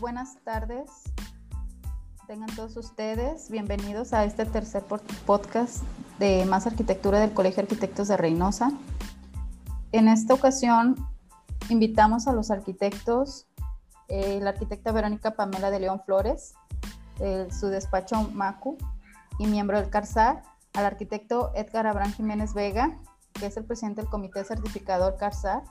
buenas tardes. Tengan todos ustedes bienvenidos a este tercer podcast de Más Arquitectura del Colegio de Arquitectos de Reynosa. En esta ocasión invitamos a los arquitectos, eh, la arquitecta Verónica Pamela de León Flores, su despacho MACU y miembro del CARSAR, al arquitecto Edgar Abraham Jiménez Vega, que es el presidente del Comité Certificador CARSAR,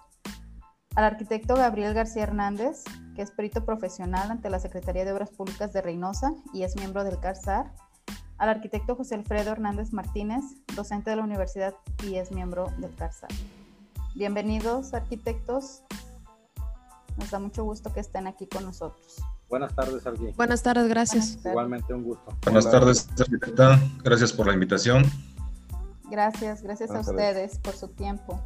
al arquitecto Gabriel García Hernández, que es perito profesional ante la Secretaría de Obras Públicas de Reynosa y es miembro del CARSAR, al arquitecto José Alfredo Hernández Martínez, docente de la universidad y es miembro del CARSAR. Bienvenidos arquitectos, nos da mucho gusto que estén aquí con nosotros. Buenas tardes, alguien. Buenas tardes, gracias. Igualmente un gusto. Buenas tardes, arquitecta. Gracias por la invitación. Gracias, gracias a ustedes por su tiempo.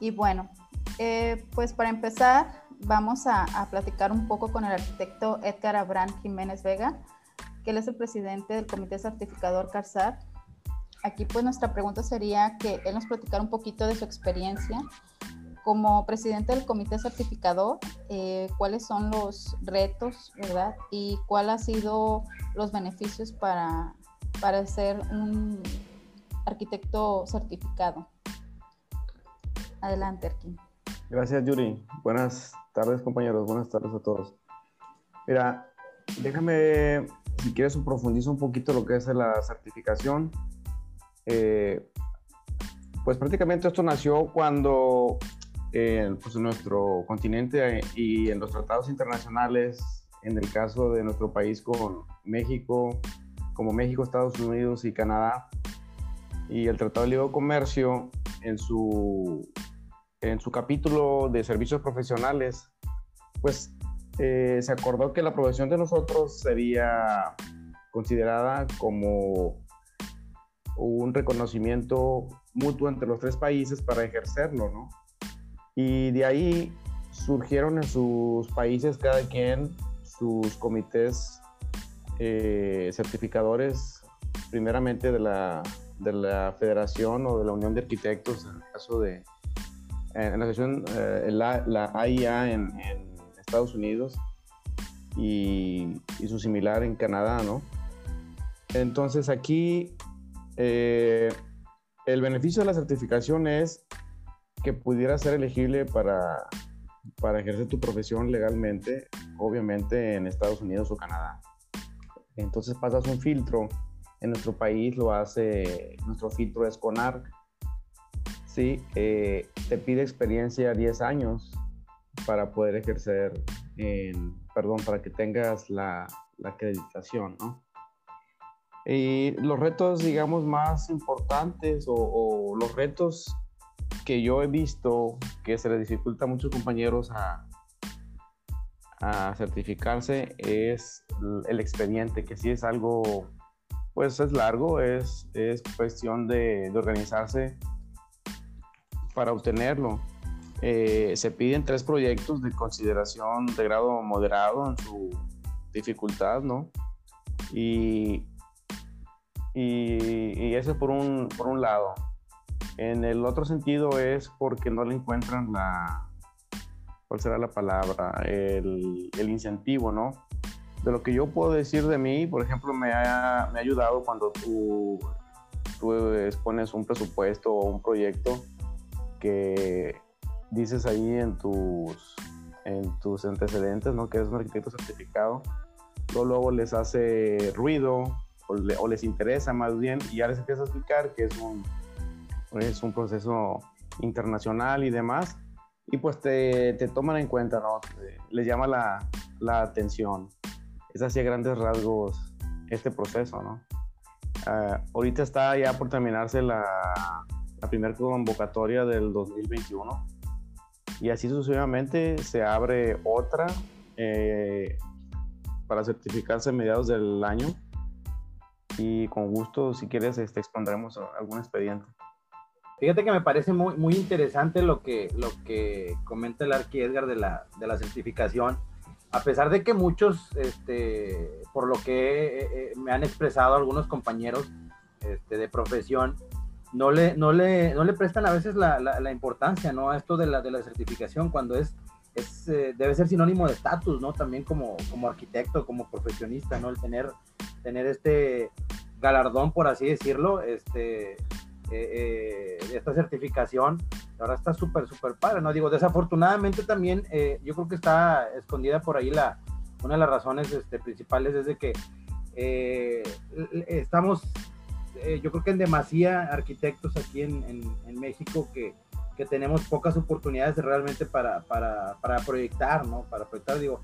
Y bueno, eh, pues para empezar, vamos a, platicar un poco con el arquitecto Edgar Abraham Jiménez Vega, que él es el presidente del Comité Certificador CARSAR. Aquí pues nuestra pregunta sería que él nos platicara un poquito de su experiencia como presidente del comité certificador, eh, cuáles son los retos, ¿verdad? Y cuál ha sido los beneficios para, para ser un arquitecto certificado. Adelante, Erkin. Gracias, Yuri. Buenas tardes, compañeros. Buenas tardes a todos. Mira, déjame, si quieres, profundizo un poquito lo que es la certificación. Eh, pues prácticamente esto nació cuando eh, pues en nuestro continente y en los tratados internacionales, en el caso de nuestro país con México, como México, Estados Unidos y Canadá, y el Tratado de Libre Comercio, en su en su capítulo de servicios profesionales, pues eh, se acordó que la profesión de nosotros sería considerada como un reconocimiento mutuo entre los tres países para ejercerlo, ¿no? Y de ahí surgieron en sus países cada quien sus comités eh, certificadores, primeramente de la, de la Federación o de la Unión de Arquitectos, en el caso de, en la sesión, eh, la, la, AIA en, Estados Unidos y, su similar en Canadá, ¿no? Entonces aquí eh, el beneficio de la certificación es que pudiera ser elegible para, para ejercer tu profesión legalmente, obviamente en Estados Unidos o Canadá. Entonces pasas un filtro, en nuestro país lo hace, nuestro filtro es CONARC, ¿sí? Eh, te pide experiencia 10 años para poder ejercer, en, perdón, para que tengas la, la acreditación, ¿no? Y los retos, digamos, más importantes o, los retos que yo he visto que se les dificulta a muchos compañeros a, certificarse es el expediente, que sí es algo, pues es largo, es, es cuestión de organizarse para obtenerlo. Eh, se piden tres proyectos de consideración de grado moderado en su dificultad, ¿no? Y, y, eso por un, por un lado. En el otro sentido es porque no le encuentran la, ¿cuál será la palabra? El, el incentivo, ¿no? De lo que yo puedo decir de mí, por ejemplo, me ha, me ha ayudado cuando tú, tú expones un presupuesto o un proyecto que dices ahí en tus, en tus antecedentes, ¿no? Que eres un arquitecto certificado, luego, luego les hace ruido o, les interesa más bien y ya les empieza a explicar que es un, es un proceso internacional y demás y pues te, te toman en cuenta, ¿no? Les llama la, la atención. Es así a grandes rasgos este proceso, ¿no? Ah, ahorita está ya por terminarse la, la primera convocatoria del 2021 y así sucesivamente se abre otra eh, para certificarse a mediados del año y con gusto si quieres este, expondremos algún expediente. Fíjate que me parece muy, muy interesante lo que, lo que comenta el Arqui Edgar de la, de la certificación. A pesar de que muchos, este, por lo que me han expresado algunos compañeros este, de profesión, no le, no le, no le prestan a veces la, la, importancia ¿no? a esto de la, de la certificación cuando es es, eh, debe ser sinónimo de estatus, ¿no? También como, como arquitecto, como profesionista, ¿no? El tener, tener este galardón, por así decirlo, este, eh, esta certificación, ahora está súper, súper padre, ¿no? Digo, desafortunadamente también, yo creo que está escondida por ahí la, una de las razones este, principales es de que estamos, yo creo que en demasía arquitectos aquí en, en, México que, que tenemos pocas oportunidades realmente para, para, para, proyectar, ¿no? Para proyectar, digo,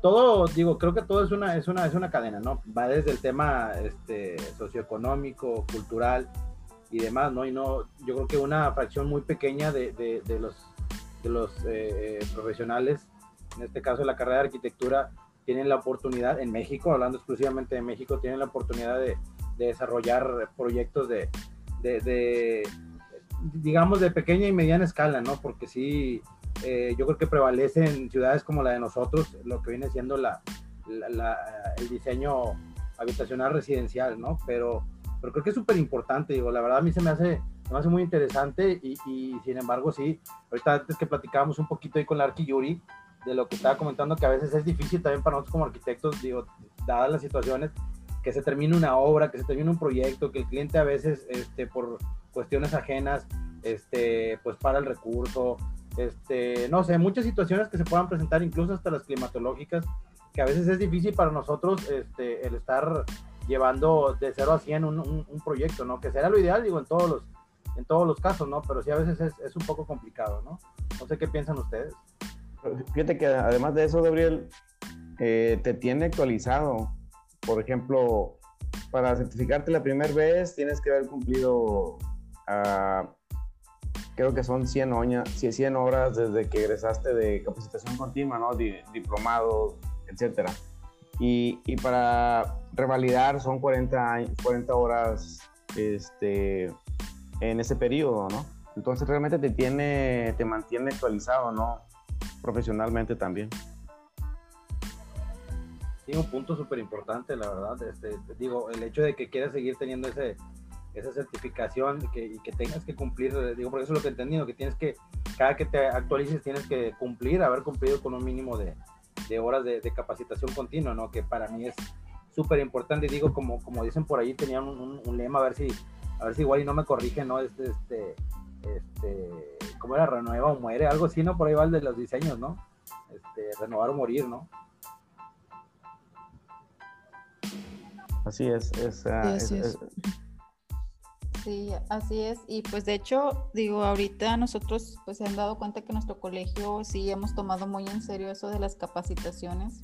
todo, digo, creo que todo es una, es una, es una cadena, ¿no? Va desde el tema este, socioeconómico, cultural y demás, ¿no? Y no, yo creo que una fracción muy pequeña de, de, los, de los eh, profesionales, en este caso la carrera de arquitectura, tienen la oportunidad, en México, hablando exclusivamente de México, tienen la oportunidad de, de desarrollar proyectos de, de digamos, de pequeña y mediana escala, ¿no? Porque sí, eh, yo creo que prevalece en ciudades como la de nosotros lo que viene siendo la, el diseño habitacional residencial, ¿no? Pero, pero creo que es súper importante, digo, la verdad a mí se me hace, me hace muy interesante y, y, sin embargo sí, ahorita antes que platicábamos un poquito ahí con la Arqui de lo que estaba comentando, que a veces es difícil también para nosotros como arquitectos, digo, dadas las situaciones, que se termine una obra, que se termine un proyecto, que el cliente a veces, este, por cuestiones ajenas, este, pues para el recurso, este, no sé, muchas situaciones que se puedan presentar, incluso hasta las climatológicas, que a veces es difícil para nosotros este, el estar llevando de 0 a 100 un, un, proyecto, ¿no? Que será lo ideal, digo, en todos los, en todos los casos, ¿no? Pero sí a veces es, es un poco complicado, ¿no? No sé qué piensan ustedes. Fíjate que además de eso, Gabriel, eh, te tiene actualizado. Por ejemplo, para certificarte la primera vez tienes que haber cumplido creo que son 100, 100 horas desde que egresaste de capacitación continua, ¿no? diplomados, etcétera. Y, y, para revalidar son 40, 40 horas este, en ese periodo, ¿no? Entonces realmente te, tiene, te mantiene actualizado, ¿no? Profesionalmente también. Sí, un punto súper importante, la verdad. Este, digo, el hecho de que quieras seguir teniendo ese, esa certificación y que tengas que cumplir, eh, digo, porque eso es lo que he entendido, que tienes que, cada que te actualices tienes que cumplir, haber cumplido con un mínimo de, de horas de, de, capacitación continua, ¿no? Que para mí es súper importante, digo, como, como dicen por ahí, tenían un, un, lema, a ver si, a ver si igual y no me corrigen, ¿no? Este, este, este, ¿cómo era? Renueva o muere, algo así, ¿no? Por ahí va el de los diseños, ¿no? Este, renovar o morir, ¿no? Así es, es, uh, es, es Sí, así es. Y pues de hecho, digo, ahorita nosotros pues se han dado cuenta que nuestro colegio sí hemos tomado muy en serio eso de las capacitaciones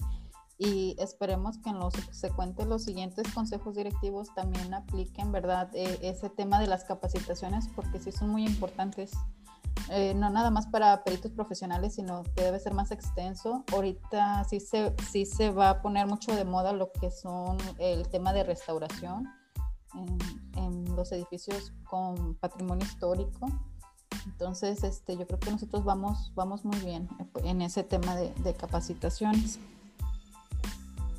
y esperemos que en los subsecuentes los siguientes consejos directivos también apliquen, ¿verdad? E, ese tema de las capacitaciones porque sí son muy importantes. Eh, no nada más para peritos profesionales, sino que debe ser más extenso. Ahorita sí se, sí se va a poner mucho de moda lo que son el tema de restauración en, los edificios con patrimonio histórico. Entonces, este, yo creo que nosotros vamos, vamos muy bien en ese tema de, de capacitaciones.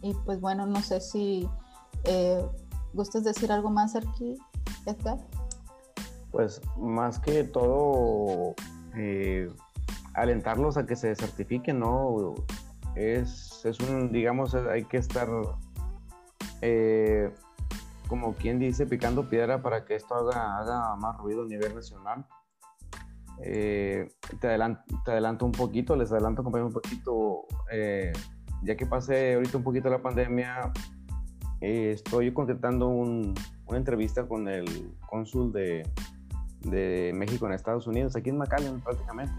Y pues bueno, no sé si eh, gustas decir algo más aquí, Edgar. Pues más que todo, eh, alentarlos a que se certifiquen, ¿no? Es, es un, digamos, hay que estar eh, como quien dice, picando piedra para que esto haga, haga más ruido a nivel nacional. Eh, te, adelanto, te, adelanto, un poquito, les adelanto, compañero, un poquito, ya que pasé ahorita un poquito la pandemia, estoy concretando un, una entrevista con el cónsul de, de, México en Estados Unidos, aquí en McAllen prácticamente,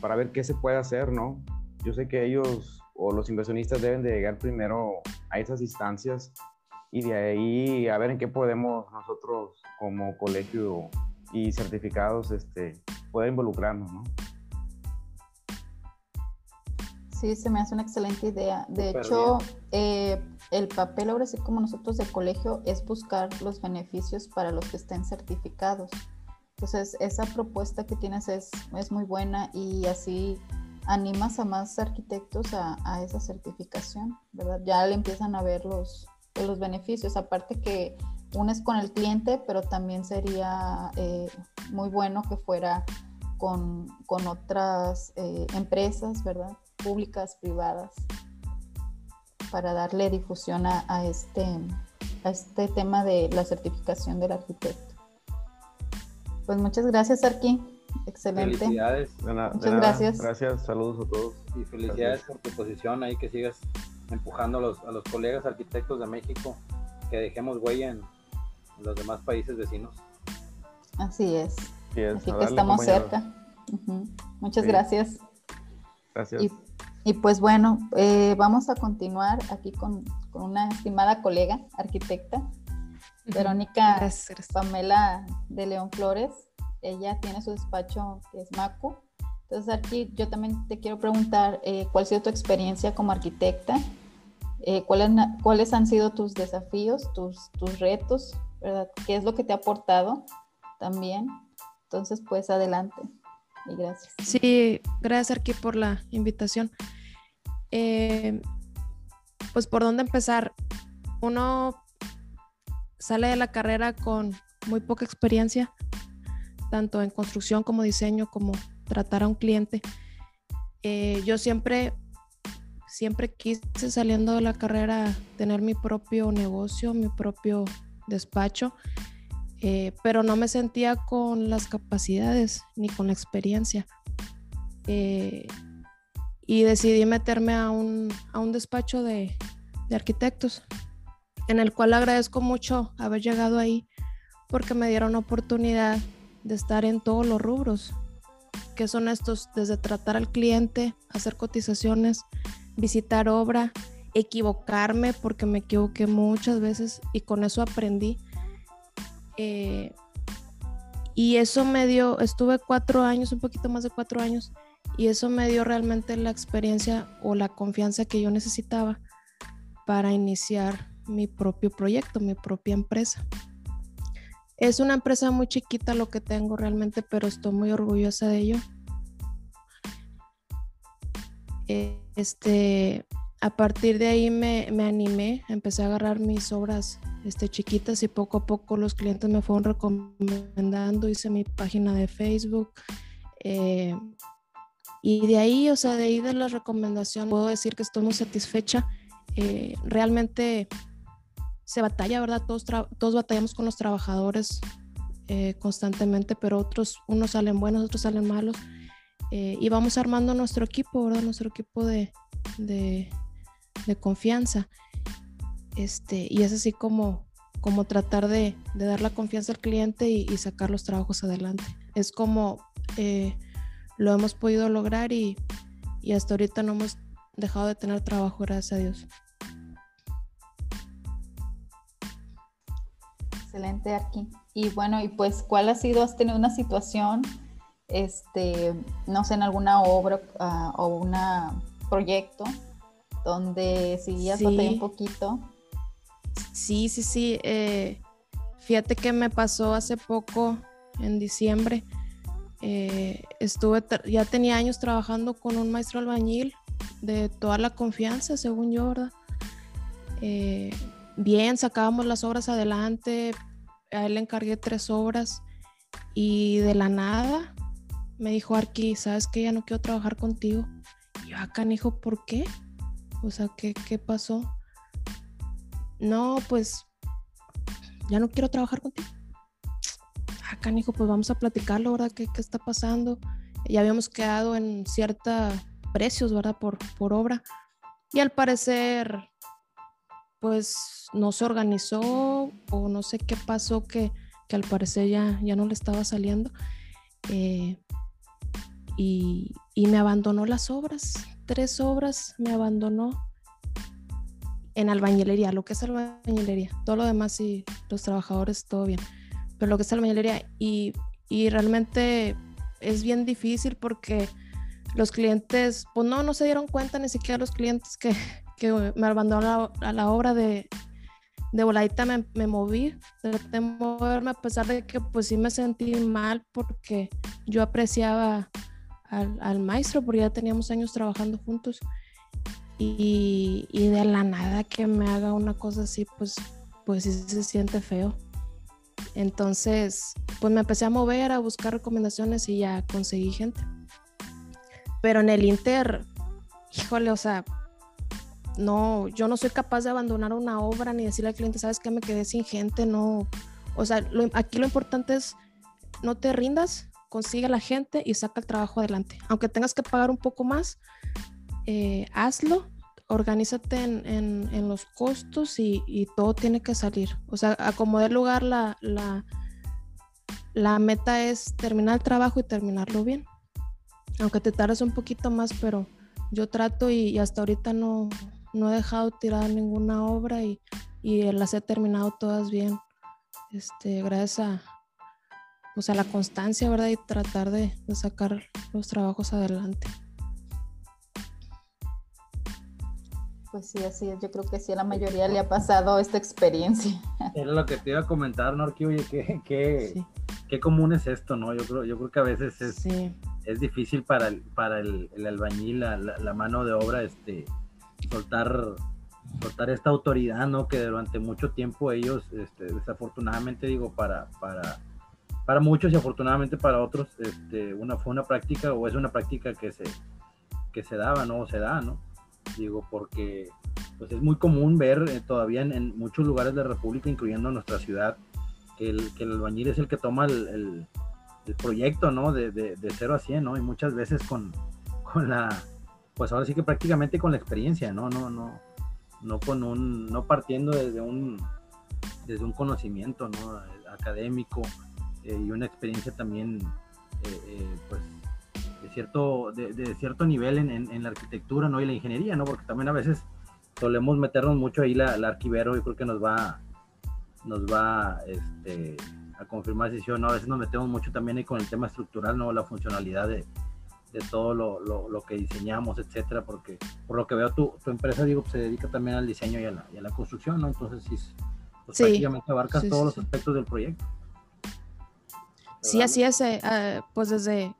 para ver qué se puede hacer, ¿no? Yo sé que ellos o los inversionistas deben de llegar primero a esas instancias y de ahí a ver en qué podemos nosotros como colegio y certificados este, poder involucrarnos, ¿no? Sí, se me hace una excelente idea. De Super hecho, eh, el papel ahora sí como nosotros del colegio es buscar los beneficios para los que estén certificados. Entonces, esa propuesta que tienes es, es muy buena y así animas a más arquitectos a, a esa certificación, ¿verdad? Ya le empiezan a ver los, los beneficios, aparte que unes con el cliente, pero también sería eh, muy bueno que fuera con, con otras eh, empresas, ¿verdad? Públicas, privadas, para darle difusión a, este, a este tema de la certificación del arquitecto. Pues muchas gracias, Arqui. Excelente. Felicidades. De na- de Muchas nada. gracias. Gracias, saludos a todos. Y felicidades por tu posición ahí, que sigas empujando a los, a los colegas arquitectos de México, que dejemos huella en, en los demás países vecinos. Así es. Sí, es, Así que darle, estamos cerca. Muchas Sí. gracias. Gracias. Y, y pues bueno, eh, vamos a continuar aquí con, con una estimada colega arquitecta, Verónica Gracias. Pamela de León Flores. Ella tiene su despacho que es MACU. Entonces aquí yo también te quiero preguntar eh, cuál ha sido tu experiencia como arquitecta, Eh, cuáles, cuáles han sido tus desafíos, tus, tus retos, ¿verdad? ¿Qué es lo que te ha aportado también? Entonces pues adelante y gracias. Sí, gracias Arqui por la invitación. Eh, pues por dónde empezar. Uno sale de la carrera con muy poca experiencia, tanto en construcción como diseño, como tratar a un cliente. Eh, yo siempre, siempre quise saliendo de la carrera tener mi propio negocio, mi propio despacho, eh, pero no me sentía con las capacidades ni con la experiencia. Eh, y decidí meterme a un, a un despacho de, de arquitectos, en el cual agradezco mucho haber llegado ahí porque me dieron oportunidad de estar en todos los rubros, que son estos, desde tratar al cliente, hacer cotizaciones, visitar obra, equivocarme porque me equivoqué muchas veces y con eso aprendí. Eh, y eso me dio, estuve cuatro años, un poquito más de cuatro años, y eso me dio realmente la experiencia o la confianza que yo necesitaba para iniciar mi propio proyecto, mi propia empresa. Es una empresa muy chiquita lo que tengo realmente, pero estoy muy orgullosa de ello. Eh, Este, a partir de ahí me, me animé, empecé a agarrar mis obras este, chiquitas y poco a poco los clientes me fueron recomendando, hice mi página de Facebook. eh, y de ahí, o sea, de ahí de la recomendación, puedo decir que estoy muy satisfecha. Eh, realmente se batalla, ¿verdad? Todos, todos batallamos con los trabajadores eh, constantemente, pero otros, unos salen buenos, otros salen malos. Eh, y vamos armando nuestro equipo, ¿verdad? Nuestro equipo de, de, confianza. Este, y es así como, como tratar de, de dar la confianza al cliente y, y sacar los trabajos adelante. Es como eh, lo hemos podido lograr y, y hasta ahorita no hemos dejado de tener trabajo, gracias a Dios. Excelente, Arqui. Y bueno, y pues, ¿cuál ha sido? ¿Has tenido una situación, este, no sé, en alguna obra ah, o un proyecto donde has Sí. un poquito? Sí, sí, sí. eh, fíjate que me pasó hace poco, en diciembre. eh, estuve, ya tenía años trabajando con un maestro albañil de toda la confianza, según yo, ¿verdad? Eh, bien, sacábamos las obras adelante. A él le encargué tres obras y de la nada me dijo Arqui, ¿sabes que Ya no quiero trabajar contigo. Y yo, acá, hijo, ¿por qué? O sea, ¿qué, qué pasó? no, pues ya no quiero trabajar contigo. Ah, canijo, pues vamos a platicarlo, ¿verdad? ¿Qué, qué está pasando? Ya habíamos quedado en cierta precios, ¿verdad? Por, por obra. Y al parecer, pues no se organizó o no sé qué pasó que, que al parecer ya, ya no le estaba saliendo. Eh, y, y me abandonó las obras, tres obras me abandonó en albañilería, lo que es albañilería. Todo lo demás y los trabajadores, todo bien. Pero lo que es albañilería y, y realmente es bien difícil porque los clientes, pues no, no se dieron cuenta ni siquiera los clientes que, que me abandonaron a la, a la obra de, de voladita me, me moví, traté de moverme a pesar de que pues sí me sentí mal porque yo apreciaba al, al maestro porque ya teníamos años trabajando juntos y, y de la nada que me haga una cosa así, pues, pues sí se siente feo. Entonces, pues me empecé a mover, a buscar recomendaciones y ya conseguí gente. Pero en el Inter, híjole, o sea, no, yo no soy capaz de abandonar una obra ni decirle al cliente, sabes que me quedé sin gente, no. O sea, aquí lo importante es no te rindas, consigue la gente y saca el trabajo adelante. Aunque tengas que pagar un poco más, eh, hazlo, organízate en, los costos y, todo tiene que salir. O sea, a como dé lugar la, la, la meta es terminar el trabajo y terminarlo bien. Aunque te tardes un poquito más, pero yo trato y, hasta ahorita no, no he dejado tirada ninguna obra y, las he terminado todas bien. Este, gracias a, pues a la constancia, ¿verdad? Y tratar de, sacar los trabajos adelante. Pues sí, así es. Yo creo que sí, a la mayoría le ha pasado esta experiencia. Era lo que te iba a comentar, Norki, oye, qué, qué, qué común es esto, ¿no? Yo creo, yo creo que a veces es, es difícil para el, para el, albañil, la, la, mano de obra, este, soltar, soltar esta autoridad, ¿no? Que durante mucho tiempo ellos, este, desafortunadamente digo, para, para, para muchos y afortunadamente para otros, este, una, fue una práctica o es una práctica que se, que se daba, ¿no? Se da, ¿no? Digo, porque pues es muy común ver eh, todavía en, muchos lugares de la República, incluyendo nuestra ciudad, que el, que el albañil es el que toma el, el, proyecto, ¿no? De, de, de 0 a 100, ¿no? Y muchas veces con, con la, pues ahora sí que prácticamente con la experiencia, ¿no? No, no, no con un, no partiendo desde un, desde un conocimiento, ¿no? Académico eh, y una experiencia también, eh, eh, pues, de cierto, de, cierto nivel en, en, la arquitectura, ¿no? Y la ingeniería, ¿no? Porque también a veces solemos meternos mucho ahí la arquivero, yo creo que nos va, nos va, este, a confirmar si sí o no. A veces nos metemos mucho también ahí con el tema estructural, ¿no? La funcionalidad de, de todo lo, lo, que diseñamos, etcétera, porque por lo que veo tu, tu empresa, digo, se dedica también al diseño y a la, y a la construcción, ¿no? Entonces, sí, pues, prácticamente abarcas todos los aspectos del proyecto. Sí, así es, eh, ah, pues desde,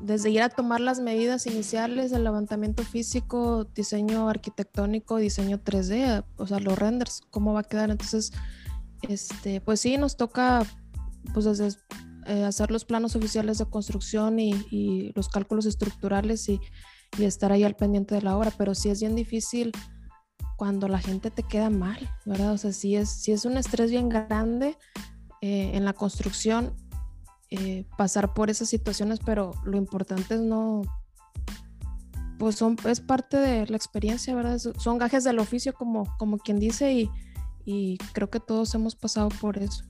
desde ir a tomar las medidas iniciales, el levantamiento físico, diseño arquitectónico, diseño 3D, o sea, los renders, cómo va a quedar. Entonces, este, pues sí, nos toca, pues desde eh, hacer los planos oficiales de construcción y, los cálculos estructurales y, estar ahí al pendiente de la obra, pero sí es bien difícil cuando la gente te queda mal, ¿verdad? O sea, sí es, si es un estrés bien grande eh, en la construcción eh, pasar por esas situaciones, pero lo importante es no, pues son, es parte de la experiencia, ¿verdad? Son gajes del oficio, como, como quien dice, y creo que todos hemos pasado por eso.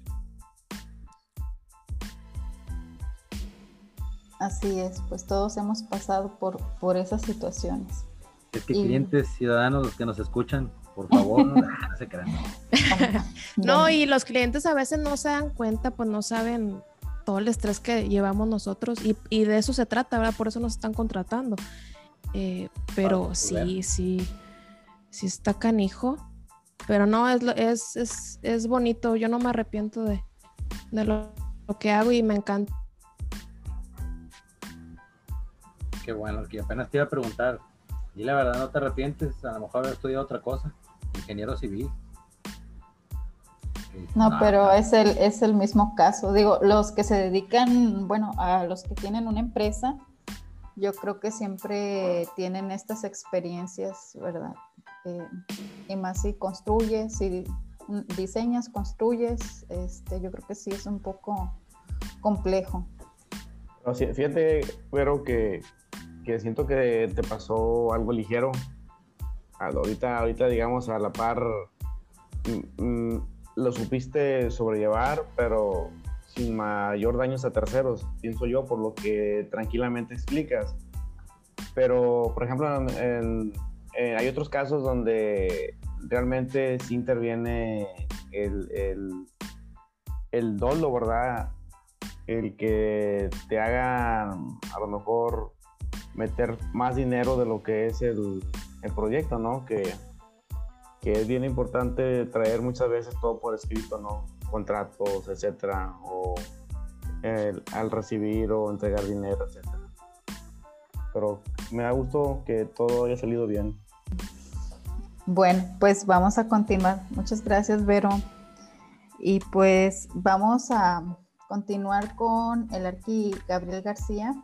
Así es, pues todos hemos pasado por, por esas situaciones. Es que clientes, ciudadanos, los que nos escuchan, por favor, no, se crean. no, y los clientes a veces no se dan cuenta, pues no saben todo el estrés que llevamos nosotros y, de eso se trata, ¿verdad? Por eso nos están contratando. Eh, pero sí, sí, sí está canijo. Pero no, es, es, es, es bonito. Yo no me arrepiento de, de lo, que hago y me encanta Qué bueno, que apenas te iba a preguntar. Y la verdad, no te arrepientes, a lo mejor haber estudiado otra cosa, ingeniero civil. No, pero es el, es el mismo caso. Digo, los que se dedican, bueno, a los que tienen una empresa, yo creo que siempre tienen estas experiencias, ¿verdad? Eh, y más si construyes, si diseñas, construyes, este, yo creo que sí es un poco complejo. fíjate, pero que que siento que te pasó algo ligero. Ahorita, ahorita digamos, a la par, mm, mm, lo supiste sobrellevar, pero sin mayor daños a terceros, pienso yo, por lo que tranquilamente explicas. Pero, por ejemplo, hay otros casos donde realmente sí interviene el, el, el dolo, ¿verdad? El que te hagan a lo mejor meter más dinero de lo que es el, el proyecto, ¿no? Que, que, es bien importante traer muchas veces todo por escrito, ¿no? Contratos, etcétera, o al recibir o entregar dinero, etcétera. Pero me da gusto que todo haya salido bien. Bueno, pues vamos a continuar. Muchas gracias, Vero. Y pues vamos a continuar con el arqui Gabriel García.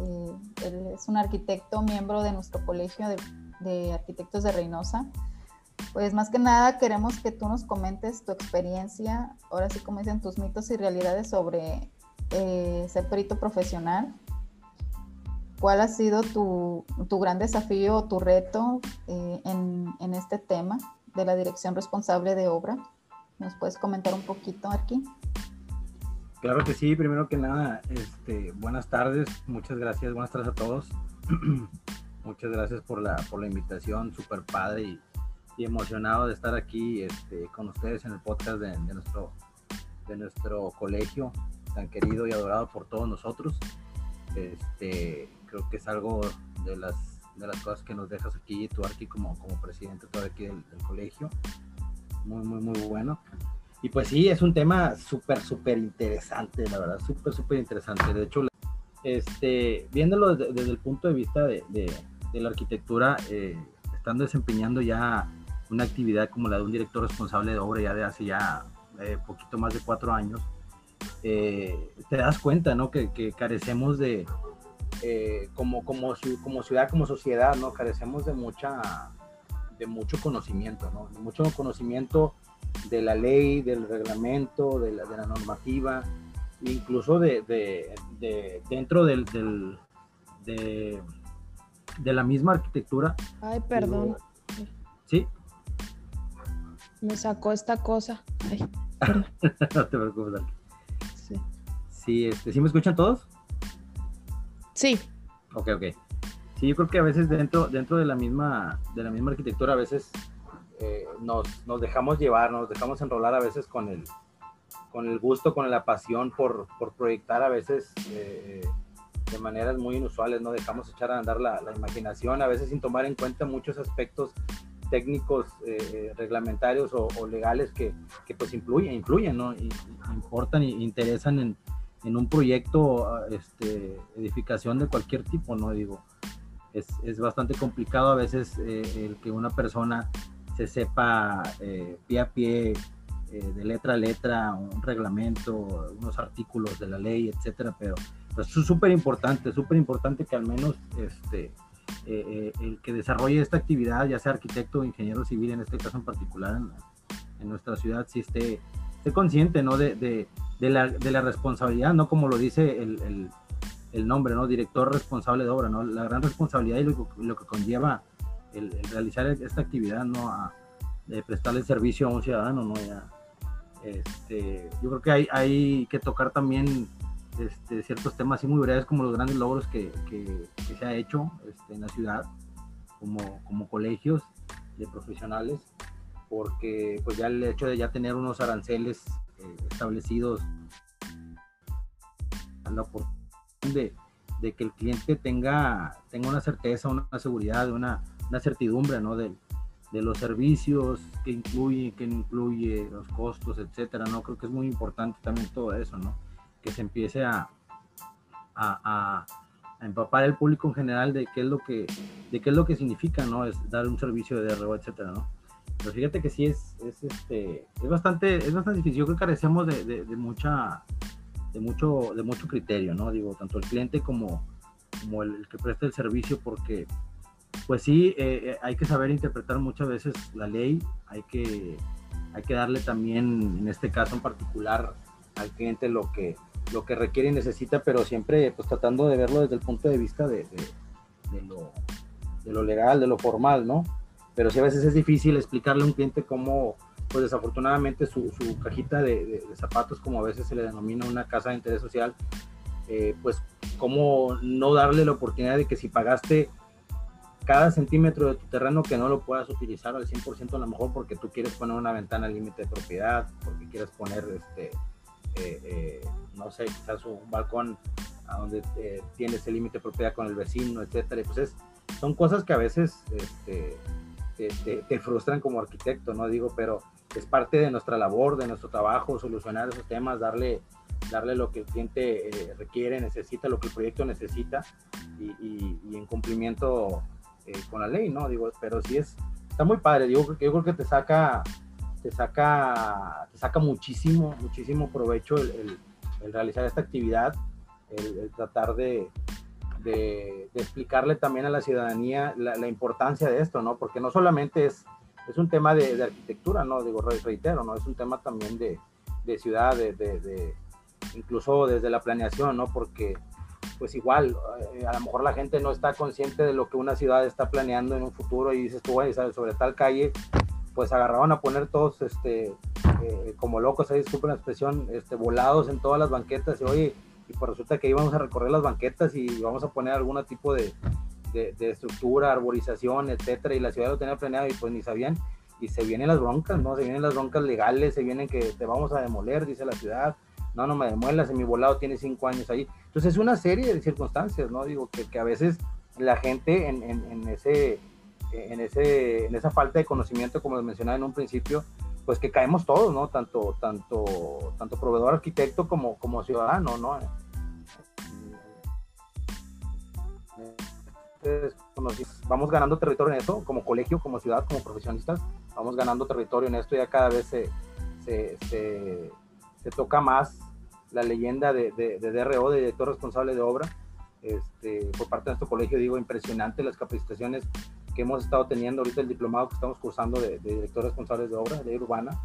Eh, él es un arquitecto, miembro de nuestro colegio de, arquitectos de Reynosa. Pues más que nada queremos que tú nos comentes tu experiencia, ahora sí como dicen tus mitos y realidades sobre eh, ser perito profesional. ¿Cuál ha sido tu, tu gran desafío o tu reto eh, en, en, este tema de la dirección responsable de obra? ¿Nos puedes comentar un poquito, Arqui? Claro que sí, primero que nada, este, buenas tardes, muchas gracias, buenas tardes a todos. muchas gracias por la, por la invitación, súper padre y, emocionado de estar aquí este, con ustedes en el podcast de, nuestro, de nuestro colegio tan querido y adorado por todos nosotros. Este, creo que es algo de las, de las cosas que nos dejas aquí, tú aquí como, como presidente todo aquí del colegio. Muy, muy, muy bueno. Y pues sí, es un tema súper, súper interesante, la verdad, súper, súper interesante. De hecho, este, viéndolo desde, el punto de vista de, de, la arquitectura, eh, estando desempeñando ya una actividad como la de un director responsable de obra ya de hace ya eh, poquito más de cuatro años, eh, te das cuenta, ¿no? Que, carecemos de, eh, como, como, como ciudad, como sociedad, ¿no? Carecemos de mucha, de mucho conocimiento, ¿no? Mucho conocimiento de la ley, del reglamento, de la, de la normativa, incluso de, de, de dentro del, del de, de, la misma arquitectura. Ay, perdón. Sí. Me sacó esta cosa. Ay, no te preocupes. Sí. Sí, este, ¿sí me escuchan todos? Sí. Ok, ok. Sí, yo creo que a veces dentro, dentro de la misma, de la misma arquitectura, a veces eh, nos, nos, dejamos llevar, nos dejamos enrolar a veces con el, con el gusto, con la pasión por, por proyectar a veces eh, de maneras muy inusuales, no dejamos echar a andar la, la, imaginación, a veces sin tomar en cuenta muchos aspectos técnicos, eh, reglamentarios o, o, legales que, que pues influyen, influyen, ¿no? Importan e interesan en, en un proyecto, este, edificación de cualquier tipo, ¿no? Digo, es, es bastante complicado a veces eh, el que una persona se sepa eh, pie a pie, eh, de letra a letra, un reglamento, unos artículos de la ley, etcétera, pero pues, es súper importante, súper importante que al menos este, eh, el que desarrolle esta actividad, ya sea arquitecto o ingeniero civil, en este caso en particular, en, nuestra ciudad, sí esté, esté consciente ¿no? de, de, de, la, de, la, responsabilidad, ¿no? Como lo dice el, el, el, nombre, ¿no? Director responsable de obra, ¿no? La gran responsabilidad y lo, lo que conlleva el, realizar esta actividad, ¿no? A, de prestarle servicio a un ciudadano, ¿no? Ya, este, yo creo que hay, hay que tocar también este, ciertos temas así muy breves como los grandes logros que, que, que se ha hecho este, en la ciudad, como, como colegios de profesionales, porque pues ya el hecho de ya tener unos aranceles eh, establecidos, la oportunidad de, de, que el cliente tenga, tenga una certeza, una seguridad, una, una certidumbre ¿no? de, de, los servicios que incluye, que no incluye, los costos, etcétera, ¿no? Creo que es muy importante también todo eso, ¿no? Que se empiece a, a, empapar el público en general de qué es lo que, de qué es lo que significa, ¿no? Es dar un servicio de DRO, etcétera, ¿no? Pero fíjate que sí es, es, este, es, bastante, es bastante difícil. Yo creo que carecemos de, de, mucha, de, mucho, de mucho criterio, ¿no? Digo, tanto el cliente como, como el que presta el servicio, porque pues sí, eh, hay que saber interpretar muchas veces la ley, hay que, hay que darle también, en este caso en particular, al cliente lo que, lo que requiere y necesita, pero siempre pues tratando de verlo desde el punto de vista de, lo, de lo legal, de lo formal, ¿no? Pero sí a veces es difícil explicarle a un cliente cómo, pues desafortunadamente su, cajita de, zapatos, como a veces se le denomina una casa de interés social, eh, pues cómo no darle la oportunidad de que si pagaste cada centímetro de tu terreno que no lo puedas utilizar al 100% a lo mejor porque tú quieres poner una ventana límite de propiedad, porque quieres poner, este, eh, eh, no sé, quizás un balcón a donde eh, tienes el límite de propiedad con el vecino, etcétera. Y pues es, son cosas que a veces este, te, frustran como arquitecto, ¿no? Digo, pero es parte de nuestra labor, de nuestro trabajo, solucionar esos temas, darle, darle lo que el cliente requiere, necesita, lo que el proyecto necesita y en cumplimiento eh, con la ley, ¿no? Digo, pero sí es, está muy padre, digo, yo creo que te saca, te saca, te saca muchísimo, muchísimo provecho el, realizar esta actividad, el, tratar de, de, explicarle también a la ciudadanía la, importancia de esto, ¿no? Porque no solamente es, es un tema de, arquitectura, ¿no? Digo, reitero, ¿no? Es un tema también de, ciudad, de, incluso desde la planeación, ¿no? Porque pues igual, eh, a lo mejor la gente no está consciente de lo que una ciudad está planeando en un futuro y dices tú, güey, sobre tal calle, pues agarraban a poner todos, este, eh, como locos, ahí disculpen la expresión, este, volados en todas las banquetas y oye, y pues resulta que íbamos a recorrer las banquetas y vamos a poner algún tipo de, de, estructura, arborización, etcétera, y la ciudad lo tenía planeado y pues ni sabían, y se vienen las broncas, ¿no? Se vienen las broncas legales, se vienen que te vamos a demoler, dice la ciudad, no, no me demuelas, en mi volado tiene cinco años ahí. Entonces es una serie de circunstancias, ¿no? Digo, que, que a veces la gente en, en, ese, en, ese, en esa falta de conocimiento, como mencionaba en un principio, pues que caemos todos, ¿no? Tanto, tanto, tanto proveedor arquitecto como, como ciudadano, ¿no? vamos ganando territorio en esto, como colegio, como ciudad, como profesionistas, vamos ganando territorio en esto, ya cada vez se, se, se, toca más la leyenda de, de, de, DRO, de director responsable de obra, este, por parte de nuestro colegio, digo, impresionante las capacitaciones que hemos estado teniendo ahorita el diplomado que estamos cursando de, de directores responsables de obra, de urbana,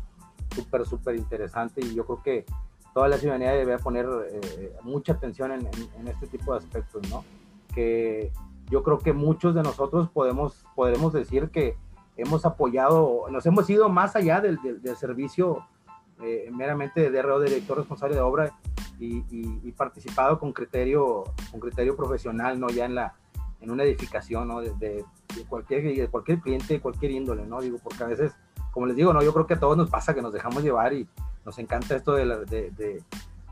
súper, súper interesante y yo creo que toda la ciudadanía debe poner eh, mucha atención en, en, este tipo de aspectos, ¿no? Que yo creo que muchos de nosotros podemos, podemos decir que hemos apoyado, nos hemos ido más allá del, del, servicio eh, meramente de DRO, director responsable de obra, y, participado con criterio, con criterio profesional, ¿no? Ya en la, en una edificación, ¿no? De, de cualquier, de cualquier cliente, de cualquier índole, ¿no? Digo, porque a veces, como les digo, ¿no? Yo creo que a todos nos pasa que nos dejamos llevar y nos encanta esto de la, de,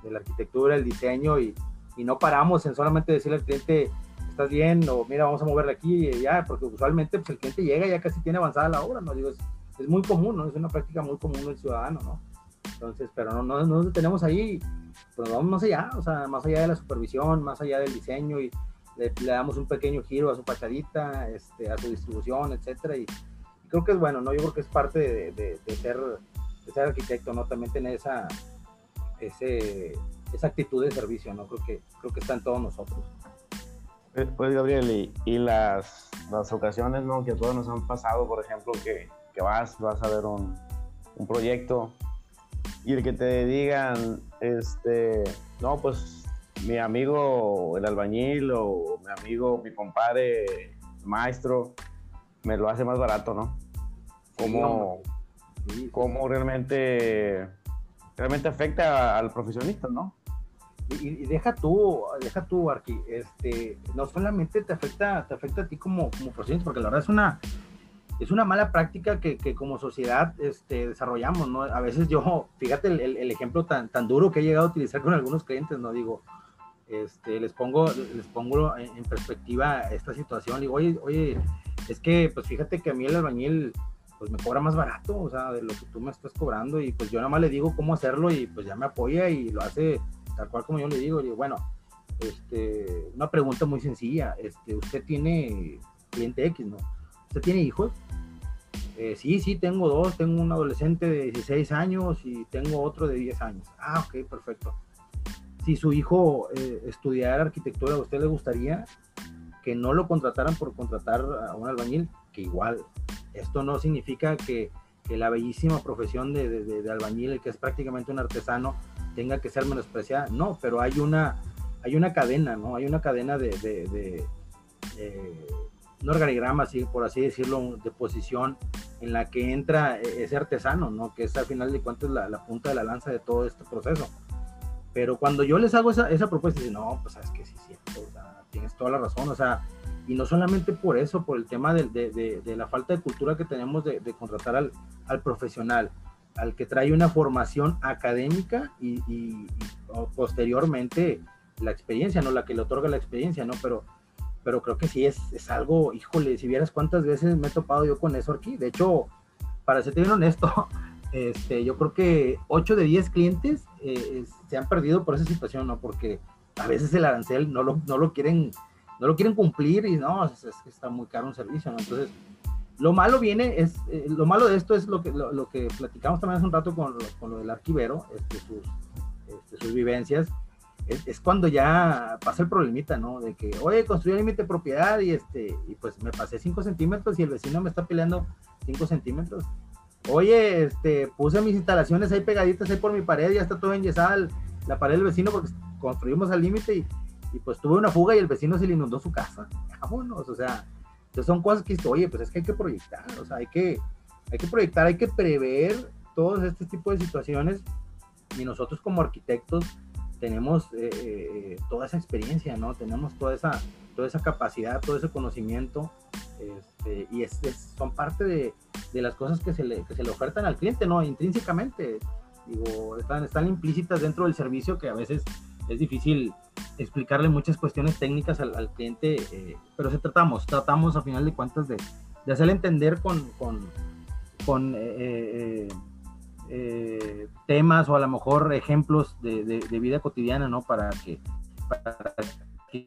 la arquitectura, el diseño y, y, no paramos en solamente decirle al cliente, estás bien o mira, vamos a moverle aquí y ya, porque usualmente pues, el cliente llega y ya casi tiene avanzada la obra, ¿no? Digo, es, es muy común, ¿no? Es una práctica muy común del ciudadano, ¿no? Entonces, pero no, no, no tenemos ahí, pues vamos más allá, o sea, más allá de la supervisión, más allá del diseño y le, damos un pequeño giro a su fachadita, este, a su distribución, etcétera, y, creo que es bueno, ¿no? Yo creo que es parte de, ser, de ser arquitecto, ¿no? También tener esa, ese, esa actitud de servicio, ¿no? Creo que, creo que está en todos nosotros. Pues, pues Gabriel, y, las, las, ocasiones, ¿no? Que todos nos han pasado, por ejemplo, que, que vas, vas a ver un, un proyecto y el que te digan, este, no, pues mi amigo el albañil o mi amigo, mi compadre maestro, me lo hace más barato, ¿no? Como, cómo realmente, realmente afecta al profesionista, ¿no? Y, deja tú, deja tú, Arqui, este, no solamente te afecta, te afecta a ti como, como profesionista, porque la verdad es una, es una mala práctica que, que, como sociedad este, desarrollamos, ¿no? A veces yo, fíjate el, el, ejemplo tan, tan duro que he llegado a utilizar con algunos clientes, ¿no? Digo, este, les pongo, les pongo en, perspectiva esta situación. Digo, oye, oye, es que, pues fíjate que a mí el albañil, pues me cobra más barato, o sea, de lo que tú me estás cobrando, y pues yo nada más le digo cómo hacerlo y pues ya me apoya y lo hace tal cual como yo le digo. Y bueno, este, una pregunta muy sencilla, este, usted tiene cliente X, ¿no? ¿Usted tiene hijos? Eh, sí, sí, tengo dos, tengo un adolescente de 16 años y tengo otro de 10 años. Ah, ok, perfecto si su hijo eh, estudiara arquitectura, ¿a usted le gustaría que no lo contrataran por contratar a un albañil? Que igual, esto no significa que, la bellísima profesión de, albañil, que es prácticamente un artesano, tenga que ser menospreciada. No, pero hay una, hay una cadena, ¿no? Hay una cadena de, de un organigrama, así, por así decirlo, de posición en la que entra e, ese artesano, ¿no? Que es al final de cuentas la, punta de la lanza de todo este proceso. Pero cuando yo les hago esa, esa propuesta, dicen, no, pues sabes que sí, sí, tienes toda la razón, o sea, y no solamente por eso, por el tema de, la falta de cultura que tenemos de, contratar al, al, profesional, al que trae una formación académica y, y, posteriormente la experiencia, ¿no? La que le otorga la experiencia, ¿no? Pero, pero creo que sí es, es algo, híjole, si vieras cuántas veces me he topado yo con eso aquí, de hecho, para ser bien honesto, este, yo creo que 8 de 10 clientes eh, se han perdido por esa situación, ¿no? Porque a veces el arancel no lo, no lo quieren no lo quieren cumplir y no, es, que está muy caro un servicio, ¿no? Entonces, Lo malo viene, es, eh, lo malo de esto es lo que, lo, que platicamos también hace un rato con, con lo del arquivero, este, sus, este, sus vivencias, es, cuando ya pasa el problemita, ¿no? De que, oye, construí el límite de propiedad y, este, y pues me pasé 5 centímetros y el vecino me está peleando 5 centímetros. Oye, este, puse mis instalaciones ahí pegaditas ahí por mi pared, ya está todo enyesada la pared del vecino porque construimos al límite y, y, pues tuve una fuga y el vecino se le inundó su casa. Vámonos, o sea, son cosas que, oye, pues es que hay que proyectar, o sea, hay que, hay que proyectar, hay que prever todos este tipo de situaciones y nosotros como arquitectos tenemos eh, eh, toda esa experiencia, ¿no? Tenemos toda esa, toda esa capacidad, todo ese conocimiento este, y es, son parte de, las cosas que se, le, que se le ofertan al cliente, ¿no? Intrínsecamente, digo, están, están implícitas dentro del servicio que a veces es difícil explicarle muchas cuestiones técnicas al, cliente, eh, pero se tratamos, tratamos a final de cuentas de, de hacerle entender con, con, temas o a lo mejor ejemplos de, de, vida cotidiana, ¿no? Para que, para que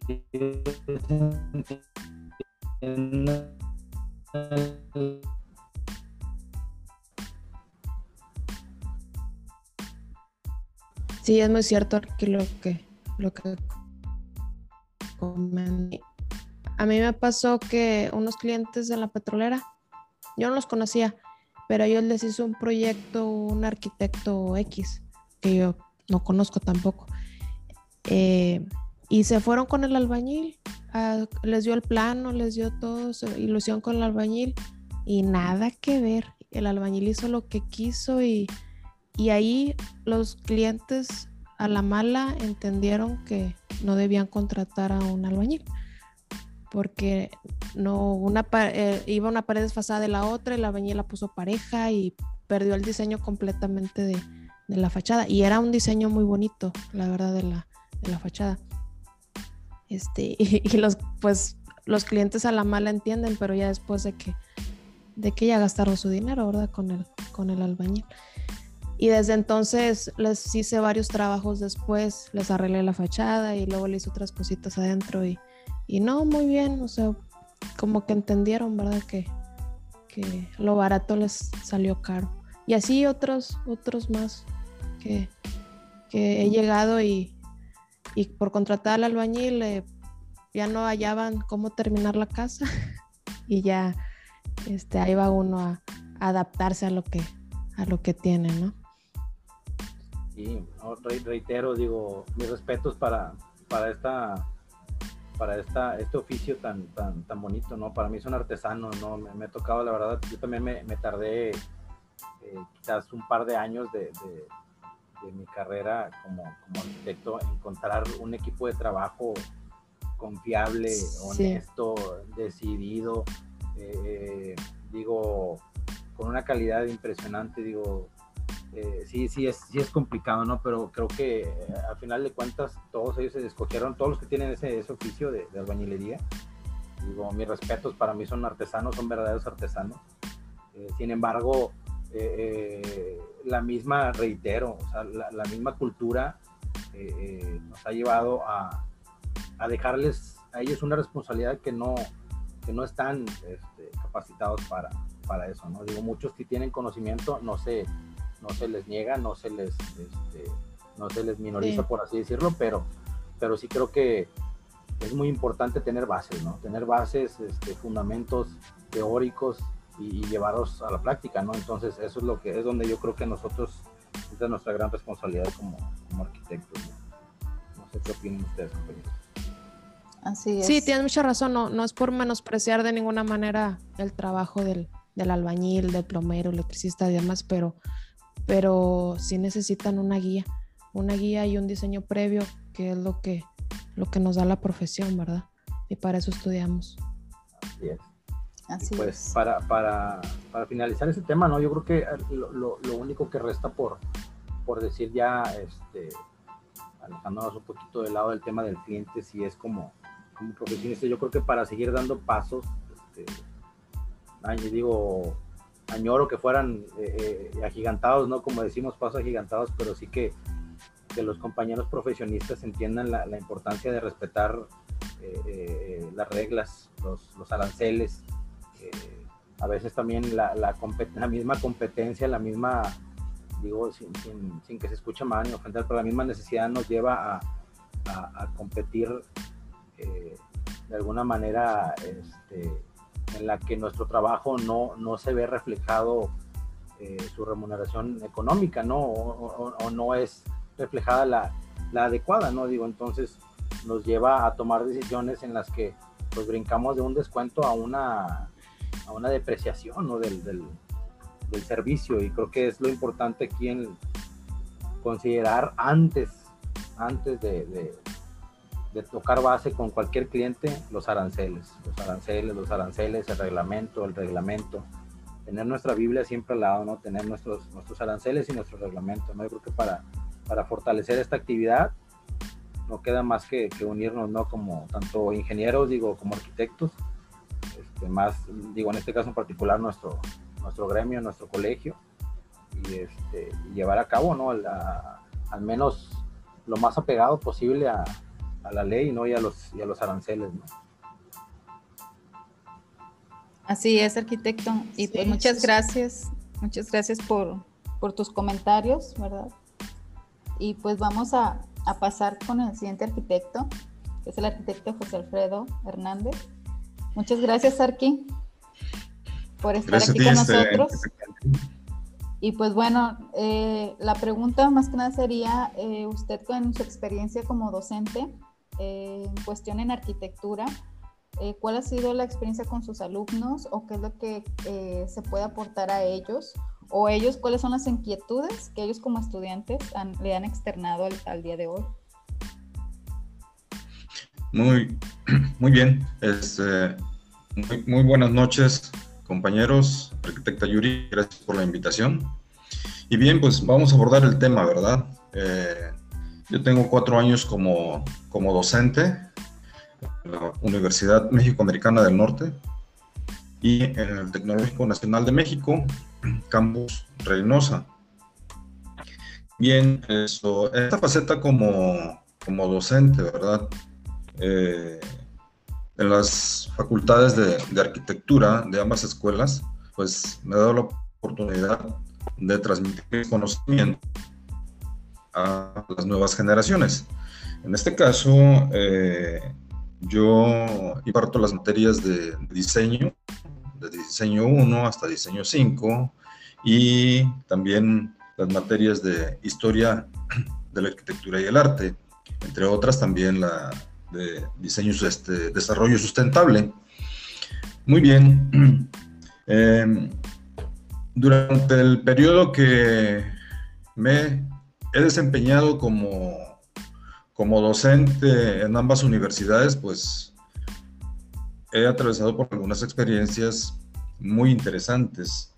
Sí, es muy cierto que lo que lo que a mí me pasó que unos clientes de la petrolera, yo no los conocía, pero a ellos les hizo un proyecto un arquitecto X, que yo no conozco tampoco. Eh, y se fueron con el albañil, les dio el plano, les dio todo, ilusión con el albañil y nada que ver. El albañil hizo lo que quiso y, y ahí los clientes a la mala entendieron que no debían contratar a un albañil porque no una eh, iba una pared desfasada de la otra y la la puso pareja y perdió el diseño completamente de, la fachada. Y era un diseño muy bonito la verdad de la, de la fachada. Este y, los pues los clientes a la mala entienden pero ya después de que de que ya gastaron su dinero verdad con el con el albañil. Y desde entonces les hice varios trabajos después les arreglé la fachada y luego le hice otras cositas adentro y y no, muy bien, o sea, como que entendieron, ¿verdad? Que, que lo barato les salió caro. Y así otros, otros más que, que he llegado y, y por contratar al albañil eh, ya no hallaban cómo terminar la casa y ya este, ahí va uno a, adaptarse a lo que, a lo que tiene, ¿no? Sí, reitero, digo, mis respetos para, para esta para esta, este oficio tan, tan, tan bonito, ¿no? Para mí es un artesano, ¿no? Me, me ha tocado, la verdad, yo también me, me tardé eh, quizás un par de años de, de, mi carrera como, como, arquitecto, encontrar un equipo de trabajo confiable, honesto, decidido, eh, digo, con una calidad impresionante, digo, eh, sí, sí es, sí es complicado, ¿no? Pero creo que eh, al final de cuentas todos ellos se escogieron, todos los que tienen ese, ese oficio de, albañilería. Digo, mis respetos, para mí son artesanos, son verdaderos artesanos. Eh, sin embargo, la misma, reitero, o sea, la, misma cultura nos ha llevado a, a, dejarles a ellos una responsabilidad que no, que no están este, capacitados para, para eso, ¿no? Digo, muchos que tienen conocimiento no se no se les niega, no se les, este, no se les minoriza, por así decirlo, pero, pero sí creo que es muy importante tener bases, ¿no? Tener bases, este, fundamentos teóricos y, llevarlos a la práctica, ¿no? Entonces, eso es lo que es donde yo creo que nosotros, esa es nuestra gran responsabilidad como, como arquitectos. ¿no? sé qué opinan ustedes, compañeros. Así es. Sí, tienes mucha razón, no, no es por menospreciar de ninguna manera el trabajo del, del albañil, del plomero, electricista y demás, pero pero sí necesitan una guía, una guía y un diseño previo, que es lo que, lo que nos da la profesión, ¿verdad? Y para eso estudiamos. Así es. Así pues Para, para, para, finalizar ese tema, ¿no? Yo creo que lo, lo, único que resta por, por decir ya, este, alejándonos un poquito del lado del tema del cliente, si es como, como profesionista, yo creo que para seguir dando pasos, este, digo, añoro que fueran eh, eh, agigantados, ¿no? Como decimos, pasos agigantados, pero sí que, que los compañeros profesionistas entiendan la, importancia de respetar eh, las reglas, los, los aranceles, a veces también la, misma competencia, la misma, digo, sin, que se escuche mal ni ofender, pero la misma necesidad nos lleva a, a, competir de alguna manera este, en la que nuestro trabajo no, no se ve reflejado eh, su remuneración económica, ¿no? O, no es reflejada la, la, adecuada, ¿no? Digo, entonces nos lleva a tomar decisiones en las que pues brincamos de un descuento a una a una depreciación ¿no? del, del, servicio y creo que es lo importante aquí en considerar antes, antes de, tocar base con cualquier cliente los aranceles, los aranceles, los aranceles, el reglamento, el reglamento, tener nuestra Biblia siempre al lado, ¿no? tener nuestros, nuestros aranceles y nuestro reglamento. ¿no? Yo creo que para, para fortalecer esta actividad no queda más que, unirnos, ¿no? Como tanto ingenieros, digo, como arquitectos, más, digo, en este caso en particular, nuestro, nuestro gremio, nuestro colegio, y, este, llevar a cabo, ¿no? al menos lo más apegado posible a, a, la ley, ¿no? Y a los, y a los aranceles, ¿no? Así es, arquitecto. Y pues muchas gracias, muchas gracias por, por, tus comentarios, ¿verdad? Y pues vamos a, a pasar con el siguiente arquitecto, que es el arquitecto José Alfredo Hernández. Muchas gracias, Arqui, por estar aquí con este, nosotros. Y pues bueno, eh, la pregunta más que nada sería, eh, usted con su experiencia como docente eh, en cuestión en arquitectura, ¿cuál ha sido la experiencia con sus alumnos o qué es lo que se puede aportar a ellos? ¿O ellos cuáles son las inquietudes que ellos como estudiantes le han externado al, día de hoy? Muy, muy bien. Este, muy, buenas noches, compañeros. Arquitecta Yuri, gracias por la invitación. Y bien, pues vamos a abordar el tema, ¿verdad? Eh, yo tengo cuatro años como, como docente en la Universidad México-Americana del Norte y en el Tecnológico Nacional de México, Campus Reynosa. Bien, eso, esta faceta como, como docente, ¿verdad? Eh, en las facultades de, arquitectura de ambas escuelas, pues me ha dado la oportunidad de transmitir conocimiento a las nuevas generaciones. En este caso, eh, yo imparto las materias de diseño, de diseño 1 hasta diseño 5, y también las materias de historia de la arquitectura y el arte, entre otras también la de diseño, este, desarrollo sustentable. Muy bien. Em, durante el periodo que me he desempeñado como, como docente en ambas universidades, pues he atravesado por algunas experiencias muy interesantes.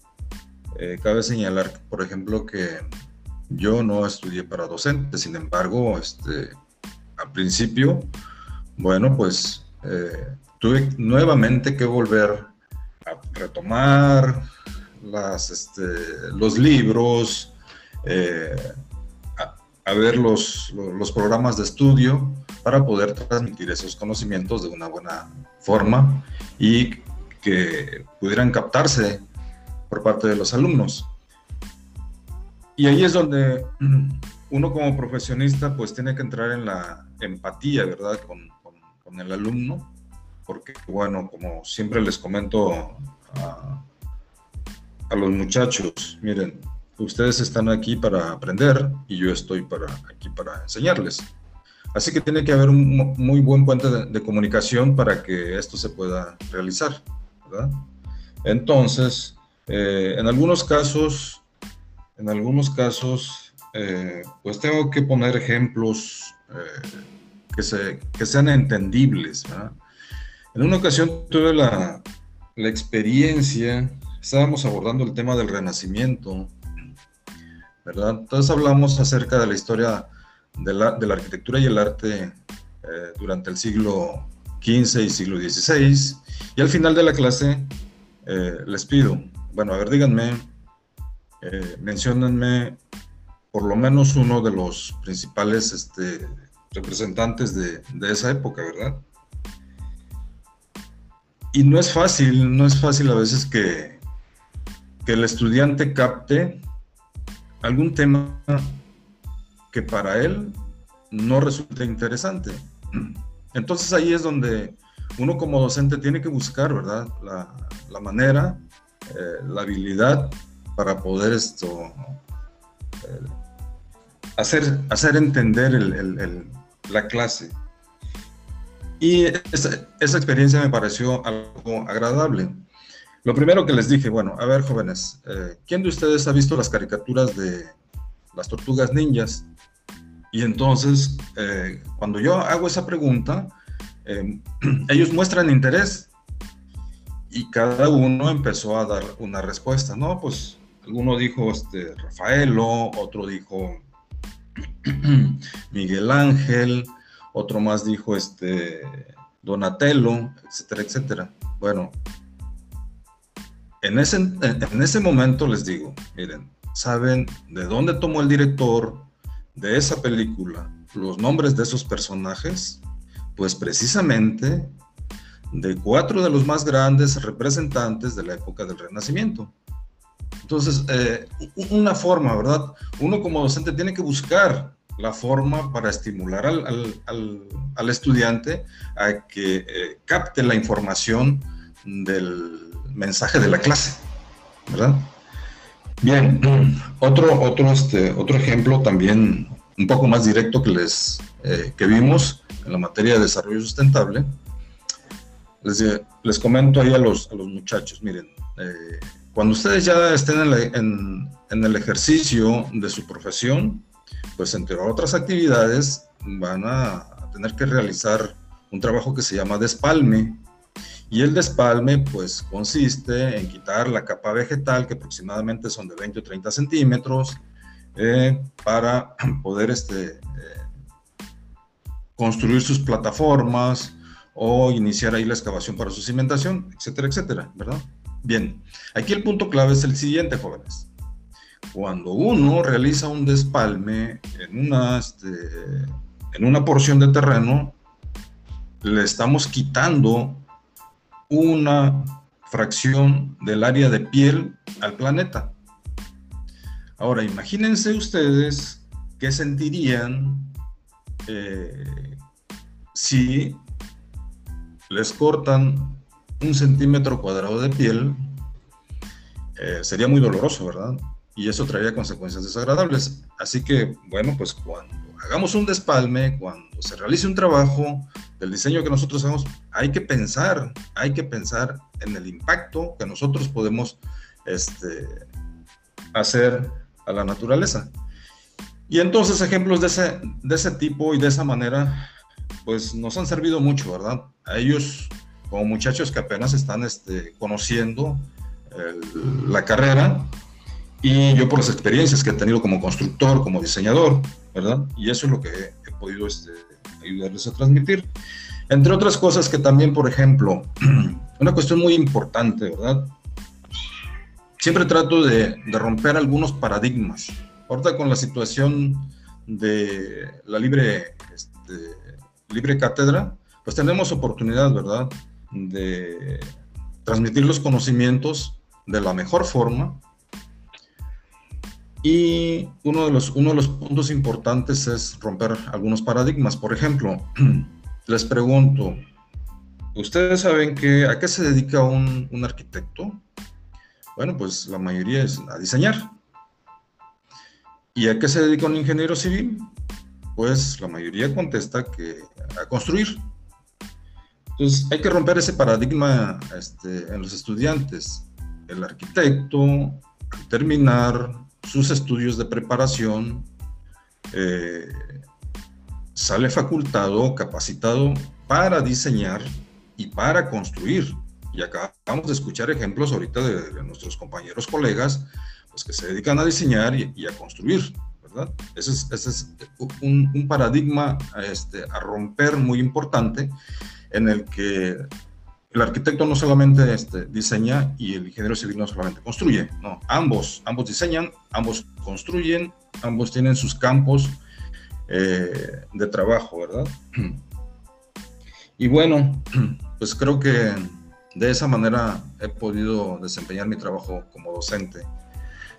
Eh, cabe señalar, por ejemplo, que yo no estudié para docente, sin embargo, este, al principio bueno, pues eh, tuve nuevamente que volver a retomar este, los libros, eh, a, ver los, los, programas de estudio para poder transmitir esos conocimientos de una buena forma y que pudieran captarse por parte de los alumnos. Y ahí es donde uno como profesionista pues tiene que entrar en la empatía, ¿verdad? Con, con el alumno, porque bueno, como siempre les comento a, los muchachos, miren, ustedes están aquí para aprender y yo estoy para, aquí para enseñarles. Así que tiene que haber un muy buen puente de, comunicación para que esto se pueda realizar. ¿verdad? Entonces, eh, en algunos casos, en algunos casos, eh, pues tengo que poner ejemplos eh, que, se, que sean entendibles. En una ocasión tuve la, la, experiencia, estábamos abordando el tema del renacimiento, ¿verdad? Entonces hablamos acerca de la historia de la, arquitectura y el arte eh, durante el siglo XV y siglo XVI, y al final de la clase eh, les pido, bueno, a ver, díganme, eh, por lo menos uno de los principales este, representantes de, esa época, ¿verdad? Y no es fácil, no es fácil a veces que el estudiante capte algún tema que para él no resulte interesante. Entonces ahí es donde uno como docente tiene que buscar, ¿verdad? La, manera, eh, la habilidad para poder esto, eh, hacer, hacer entender la clase. Y esa, experiencia me pareció algo agradable. Lo primero que les dije, bueno, a ver jóvenes, eh, ¿quién de ustedes ha visto las caricaturas de las tortugas ninjas? Y entonces, eh, cuando yo hago esa pregunta, em, ellos muestran interés y cada uno empezó a dar una respuesta, ¿no? Pues alguno dijo este, Rafaelo, otro dijo Miguel Ángel, otro más dijo este, Donatello, etcétera, etcétera. Bueno, en ese, en ese momento les digo, miren, ¿saben de dónde tomó el director de esa película los nombres de esos personajes? Pues precisamente de cuatro de los más grandes representantes de la época del Renacimiento. Entonces, eh, una forma, ¿verdad? Uno como docente tiene que buscar la forma para estimular al, al, estudiante a que eh, capte la información del mensaje de la clase, ¿verdad? Bien, otro, otro, este, otro ejemplo también un poco más directo que, les, eh, que vimos en la materia de desarrollo sustentable. Les, les comento ahí a los, a los muchachos, miren, eh, cuando ustedes ya estén en, en, el ejercicio de su profesión, pues entre otras actividades van a tener que realizar un trabajo que se llama despalme, y el despalme, pues, consiste en quitar la capa vegetal, que aproximadamente son de 20 o 30 centímetros, eh, para poder este, eh, construir sus plataformas o iniciar ahí la excavación para su cimentación, etcétera, etcétera, ¿verdad? Bien, aquí el punto clave es el siguiente, jóvenes. Cuando uno realiza un despalme en una, este, en una porción de terreno, le estamos quitando una fracción del área de piel al planeta. Ahora, imagínense ustedes qué sentirían eh, si les cortan un centímetro cuadrado de piel. Eh, sería muy doloroso, ¿verdad? Y eso traería consecuencias desagradables. Así que, bueno, pues cuando hagamos un despalme, cuando se realice un trabajo, del diseño que nosotros hagamos, hay que pensar, hay que pensar en el impacto que nosotros podemos este, hacer a la naturaleza. Y entonces ejemplos de ese, de ese tipo y de esa manera, pues nos han servido mucho, ¿verdad? A ellos, como muchachos que apenas están este, conociendo la carrera, y yo por las experiencias que he tenido como constructor, como diseñador, ¿verdad? Y eso es lo que he, podido este, ayudarles a transmitir. Entre otras cosas que también, por ejemplo, una cuestión muy importante, ¿verdad? Siempre trato de, romper algunos paradigmas. Ahorita con la situación de la libre, este, libre cátedra, pues tenemos oportunidad, ¿verdad? De transmitir los conocimientos de la mejor forma. Y uno de los, uno de los puntos importantes es romper algunos paradigmas. Por ejemplo, les pregunto, ¿ustedes saben que, a qué se dedica un, arquitecto? Bueno, pues la mayoría es a diseñar. ¿Y a qué se dedica un ingeniero civil? Pues la mayoría contesta que a construir. Entonces hay que romper ese paradigma este, en los estudiantes. El arquitecto, al terminar sus estudios de preparación, eh, sale facultado, capacitado para diseñar y para construir. Y acabamos de escuchar ejemplos ahorita de, nuestros compañeros, colegas, pues que se dedican a diseñar y, a construir, ¿verdad? Ese es, un, paradigma este, a romper muy importante en el que el arquitecto no solamente este, diseña y el ingeniero civil no solamente construye, no, ambos, ambos diseñan, ambos construyen, ambos tienen sus campos eh, de trabajo, ¿verdad? Y bueno, pues creo que de esa manera he podido desempeñar mi trabajo como docente.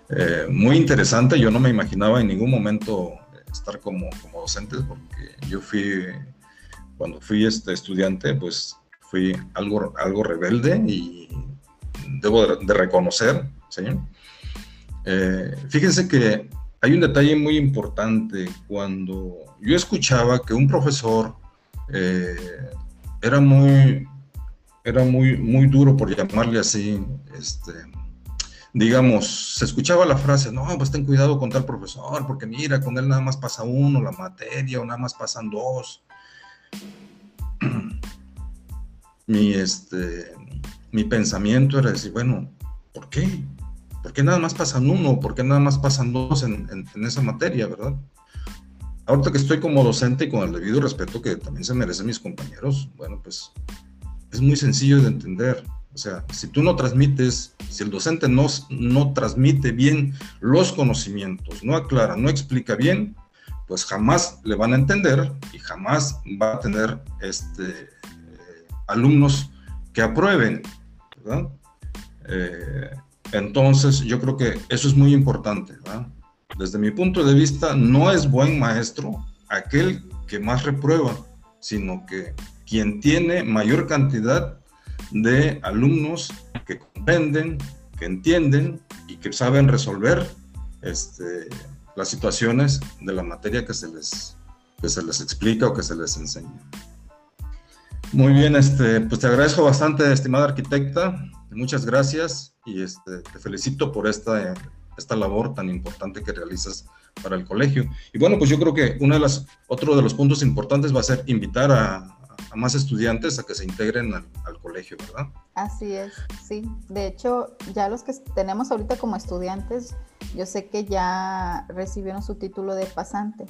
Eh, muy interesante, yo no me imaginaba en ningún momento estar como, como docente, porque yo fui, cuando fui este estudiante, pues fui algo, algo rebelde y debo de, reconocer, señor. Eh, fíjense que hay un detalle muy importante cuando yo escuchaba que un profesor eh, era muy, era muy, muy duro, por llamarle así, este, digamos, se escuchaba la frase, no, pues ten cuidado con tal profesor, porque mira, con él nada más pasa uno la materia, o nada más pasan dos. Mi, este, mi pensamiento era decir, bueno, ¿por qué? ¿Por qué nada más pasan uno? ¿Por qué nada más pasan dos en, en esa materia, verdad? Ahorita que estoy como docente y con el debido respeto que también se merecen mis compañeros, bueno, pues es muy sencillo de entender. O sea, si tú no transmites, si el docente no, no transmite bien los conocimientos, no aclara, no explica bien, pues jamás le van a entender y jamás va a tener este, alumnos que aprueben. Eh, entonces, yo creo que eso es muy importante. Desde mi punto de vista, no es buen maestro aquel que más reprueba, sino que quien tiene mayor cantidad de alumnos que comprenden, que entienden y que saben resolver este, las situaciones de la materia que se les, que se les explica o que se les enseña. Muy bien, este, pues te agradezco bastante, estimada arquitecta. Muchas gracias y este, te felicito por esta, esta labor tan importante que realizas para el colegio. Y bueno, pues yo creo que uno de las, otro de los puntos importantes va a ser invitar a, más estudiantes a que se integren al, colegio, ¿verdad? Así es, sí. De hecho, ya los que tenemos ahorita como estudiantes, yo sé que ya recibieron su título de pasante.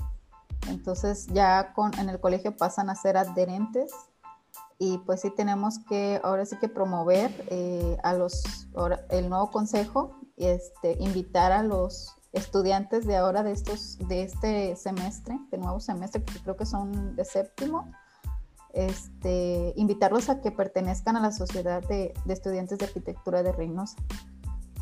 Entonces ya con, en el colegio pasan a ser adherentes y pues sí tenemos que ahora sí que promover eh, a los el nuevo consejo y este invitar a los estudiantes de ahora de estos de este semestre de nuevo semestre que creo que son de séptimo este, invitarlos a que pertenezcan a la sociedad de, estudiantes de arquitectura de Reynosa.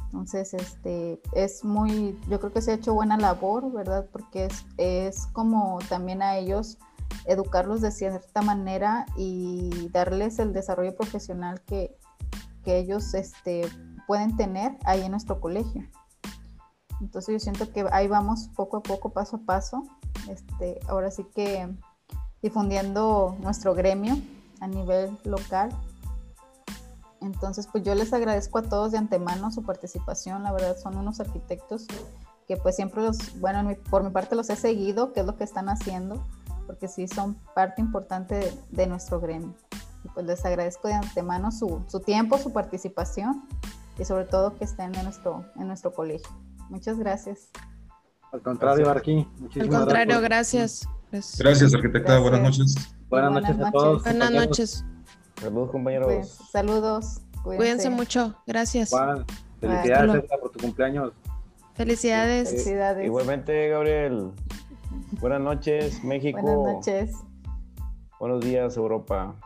Entonces, este, es muy, yo creo que se ha hecho buena labor, ¿verdad? Porque es, es como también a ellos educarlos de cierta manera y darles el desarrollo profesional que, que ellos este, pueden tener ahí en nuestro colegio. Entonces yo siento que ahí vamos poco a poco, paso a paso. Este, ahora sí que difundiendo nuestro gremio a nivel local. Entonces, pues yo les agradezco a todos de antemano su participación. La verdad, son unos arquitectos que pues siempre los, bueno, por mi parte los he seguido, qué es lo que están haciendo, porque sí son parte importante de, nuestro gremio. Y pues les agradezco de antemano su, su, tiempo, su participación y sobre todo que estén en nuestro, en nuestro colegio. Muchas gracias. Al contrario, Marquín. Al contrario, gracias. Gracias, arquitecta. Buenas noches. Buenas, noches a todos. Buenas noches. Saludos, compañeros. Pues, saludos. Cuídense. mucho. Gracias. Juan, felicidades por tu cumpleaños. Felicidades. Felicidades. Igualmente, Gabriel. Buenas noches, México. Buenas noches. Buenos días, Europa.